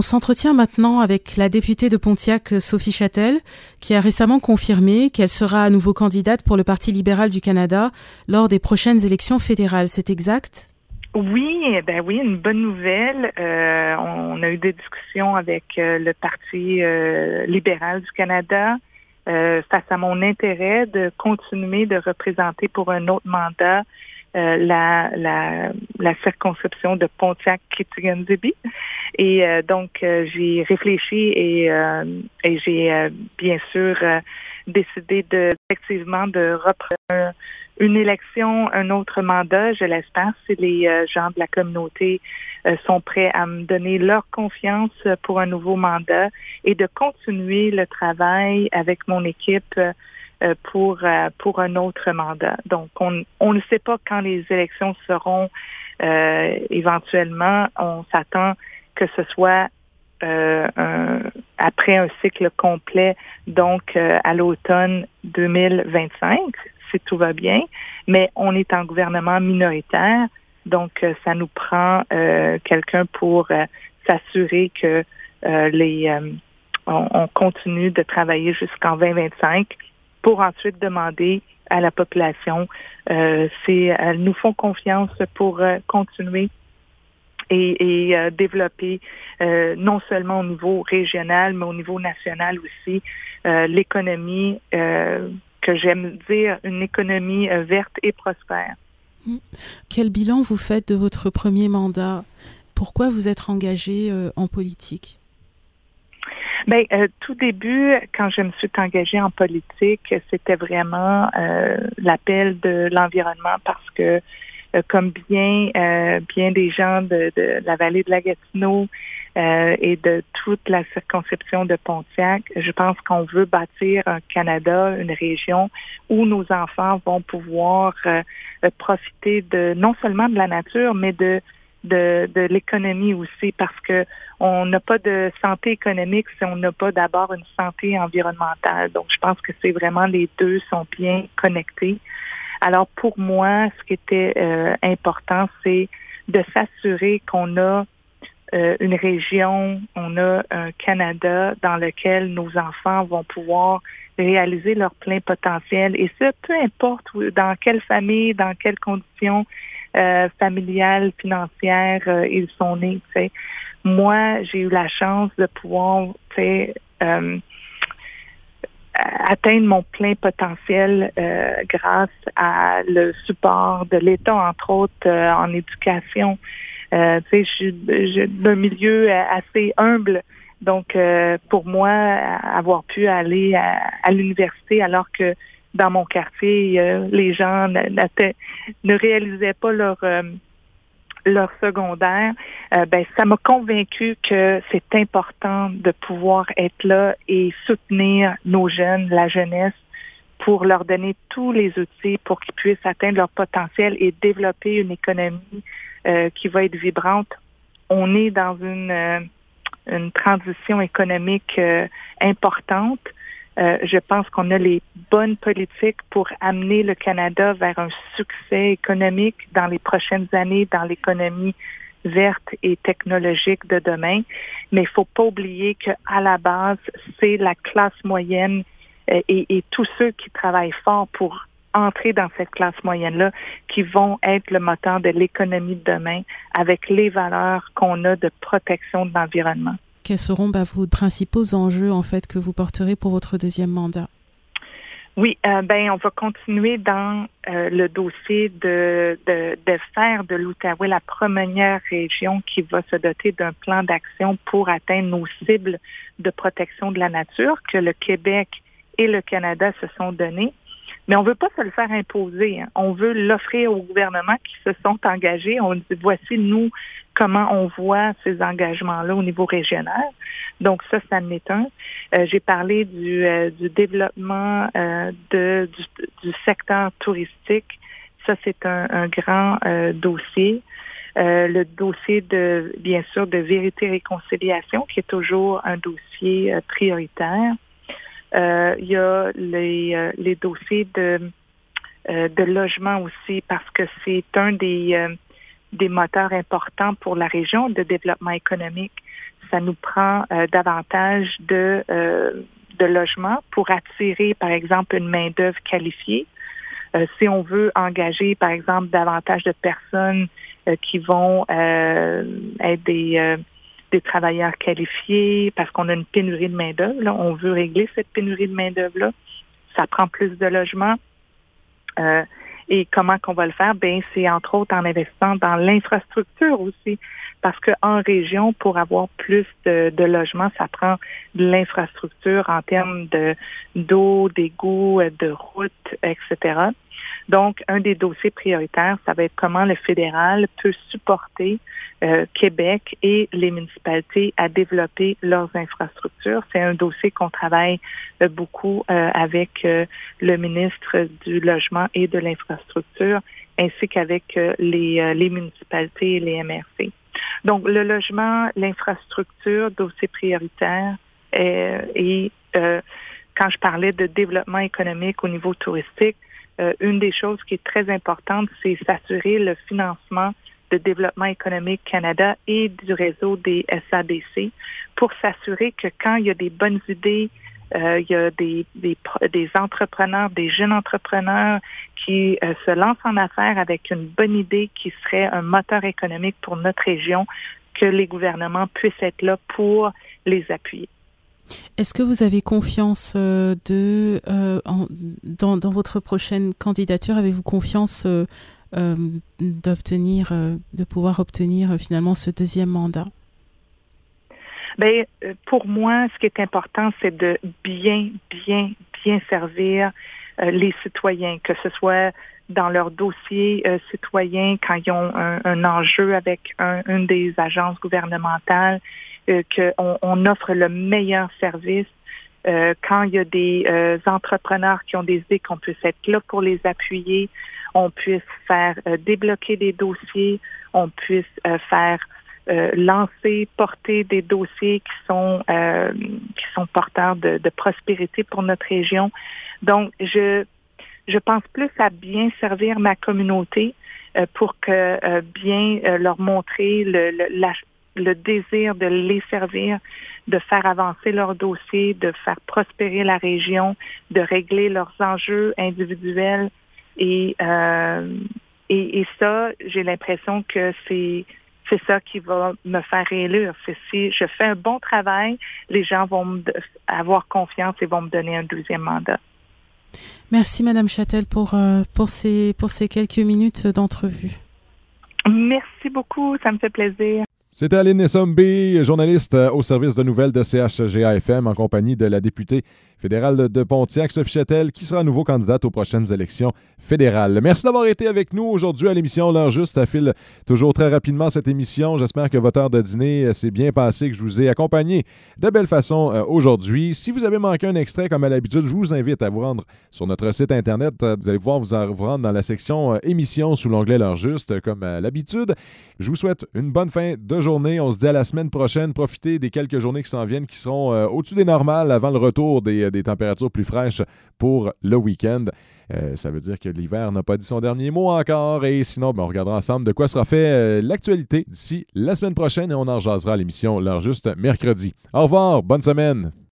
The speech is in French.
On s'entretient maintenant avec la députée de Pontiac, Sophie Châtel, qui a récemment confirmé qu'elle sera à nouveau candidate pour le Parti libéral du Canada lors des prochaines élections fédérales. C'est exact? Oui, eh ben oui, une bonne nouvelle. Euh, on a eu des discussions avec euh, le Parti euh, libéral du Canada face à mon intérêt de continuer de représenter pour un autre mandat la, la, la, circonscription de pontiac kittigan Et donc, j'ai réfléchi et, et j'ai bien sûr décidé de effectivement de reprendre une élection, un autre mandat, je l'espère, si les euh, gens de la communauté euh, sont prêts à me donner leur confiance pour un nouveau mandat et de continuer le travail avec mon équipe euh, pour pour un autre mandat. Donc, on, on ne sait pas quand les élections seront éventuellement. On s'attend que ce soit un, après un cycle complet, donc à l'automne 2025 si tout va bien, mais on est en gouvernement minoritaire, donc euh, ça nous prend euh, quelqu'un pour euh, s'assurer que les on, continue de travailler jusqu'en 2025 pour ensuite demander à la population si elles nous font confiance pour continuer et, développer non seulement au niveau régional, mais au niveau national aussi l'économie que j'aime dire une économie euh, verte et prospère. Hmm. Quel bilan vous faites de votre premier mandat? Pourquoi vous êtes engagé euh, en politique? Bien, euh, tout début, quand je me suis engagée en politique, c'était vraiment l'appel de l'environnement parce que, comme bien, bien des gens de, de, la vallée de la Gatineau, euh, et de toute la circonscription de Pontiac. Je pense qu'on veut bâtir un Canada, une région où nos enfants vont pouvoir euh, profiter de non seulement de la nature, mais de de, de l'économie aussi parce que on n'a pas de santé économique si on n'a pas d'abord une santé environnementale. Donc, je pense que c'est vraiment les deux sont bien connectés. Alors, pour moi, ce qui était euh, important, c'est de s'assurer qu'on a euh, une région, on a un Canada dans lequel nos enfants vont pouvoir réaliser leur plein potentiel. Et ce, peu importe dans quelle famille, dans quelles conditions euh, familiales, financières euh, ils sont nés. Moi, j'ai eu la chance de pouvoir euh, atteindre mon plein potentiel grâce à le support de l'État, entre autres en éducation. Euh, tu sais, je suis d'un milieu assez humble. Donc, euh, pour moi, avoir pu aller à, l'université alors que dans mon quartier, euh, les gens ne réalisaient pas leur leur secondaire, ben ça m'a convaincu que c'est important de pouvoir être là et soutenir nos jeunes, la jeunesse, pour leur donner tous les outils pour qu'ils puissent atteindre leur potentiel et développer une économie euh, qui va être vibrante. On est dans une, euh, une transition économique euh, je pense qu'on a les bonnes politiques pour amener le Canada vers un succès économique dans les prochaines années dans l'économie verte et technologique de demain. Mais il faut pas oublier qu'à la base, c'est la classe moyenne et, et, tous ceux qui travaillent fort pour entrer dans cette classe moyenne-là qui vont être le moteur de l'économie de demain avec les valeurs qu'on a de protection de l'environnement. Quels seront bah, vos principaux enjeux en fait que vous porterez pour votre deuxième mandat? Oui, euh, ben on va continuer dans euh, le dossier de, de, de faire de l'Outaouais la première région qui va se doter d'un plan d'action pour atteindre nos cibles de protection de la nature que le Québec et le Canada se sont donnés. Mais on ne veut pas se le faire imposer. Hein. On veut l'offrir aux gouvernements qui se sont engagés. On dit voici nous comment on voit ces engagements-là au niveau régional. Donc ça, ça en est un. Euh, j'ai parlé du, euh, du développement euh, de, du, secteur touristique. Ça, c'est un, un grand dossier. le dossier de, bien sûr, de vérité et réconciliation, qui est toujours un dossier prioritaire. Euh, il y a les, euh, les dossiers de, euh, de logement aussi parce que c'est un des, des moteurs importants pour la région de développement économique. ça nous prend davantage de, de logements pour attirer, par exemple, une main-d'œuvre qualifiée. si on veut engager, par exemple, davantage de personnes qui vont être des, des travailleurs qualifiés parce qu'on a une pénurie de main-d'œuvre. On veut régler cette pénurie de main-d'œuvre-là. Ça prend plus de logements. Euh, et comment qu'on va le faire? Ben, c'est entre autres en investissant dans l'infrastructure aussi. Parce qu'en région, pour avoir plus de, logements, ça prend de l'infrastructure en termes de d'eau, d'égouts, de routes, etc. Donc, un des dossiers prioritaires, ça va être comment le fédéral peut supporter euh, Québec et les municipalités à développer leurs infrastructures. C'est un dossier qu'on travaille euh, beaucoup euh, avec le ministre du Logement et de l'Infrastructure, ainsi qu'avec les, les municipalités et les MRC. Donc, le logement, l'infrastructure, dossier prioritaire, et quand je parlais de développement économique au niveau touristique, une des choses qui est très importante, c'est s'assurer le financement de développement économique Canada et du réseau des SADC pour s'assurer que quand il y a des bonnes idées, euh, il y a des, entrepreneurs, des jeunes entrepreneurs qui euh, se lancent en affaires avec une bonne idée qui serait un moteur économique pour notre région, que les gouvernements puissent être là pour les appuyer. Est-ce que vous avez confiance euh, de, dans, dans, votre prochaine candidature Avez-vous confiance euh, d'obtenir, euh, de pouvoir obtenir euh, finalement ce deuxième mandat? Bien, pour moi, ce qui est important, c'est de bien, bien, bien servir les citoyens, que ce soit dans leur dossier citoyen quand ils ont un, enjeu avec une des agences gouvernementales, qu'on on offre le meilleur service. quand il y a des entrepreneurs qui ont des idées, qu'on puisse être là pour les appuyer, on puisse faire euh, débloquer des dossiers, on puisse euh, faire euh, lancer, porter des dossiers qui sont qui sont porteurs de, prospérité pour notre région. Donc, je je pense plus à bien servir ma communauté pour que bien leur montrer le, le, le désir de les servir, de faire avancer leurs dossiers, de faire prospérer la région, de régler leurs enjeux individuels euh, et, et, ça, j'ai l'impression que c'est c'est ça qui va me faire réélire. C'est si je fais un bon travail, les gens vont avoir confiance et vont me donner un deuxième mandat. Merci, Madame Châtel, pour, euh, pour, ces, pour ces quelques minutes d'entrevue. Merci beaucoup, ça me fait plaisir. C'était Aline Nessombi, journaliste euh, au service de nouvelles de CHGAFM en compagnie de la députée fédérale de Pontiac, Sophie qui sera nouveau candidate aux prochaines élections fédérales. Merci d'avoir été avec nous aujourd'hui à l'émission L'heure juste. Ça file toujours très rapidement cette émission. J'espère que votre heure de dîner euh, s'est bien passée, que je vous ai accompagné de belle façon euh, aujourd'hui. Si vous avez manqué un extrait, comme à l'habitude, je vous invite à vous rendre sur notre site Internet. Vous allez pouvoir vous, vous rendre dans la section émissions sous l'onglet L'heure juste, comme à l'habitude. Je vous souhaite une bonne fin de journée. On se dit à la semaine prochaine. Profitez des quelques journées qui s'en viennent qui seront euh, au-dessus des normales avant le retour des, températures plus fraîches pour le week-end. Euh, ça veut dire que l'hiver n'a pas dit son dernier mot encore. Et sinon, ben, on regardera ensemble de quoi sera fait euh, l'actualité d'ici la semaine prochaine et on en jasera l'émission L'heure juste mercredi. Au revoir, bonne semaine.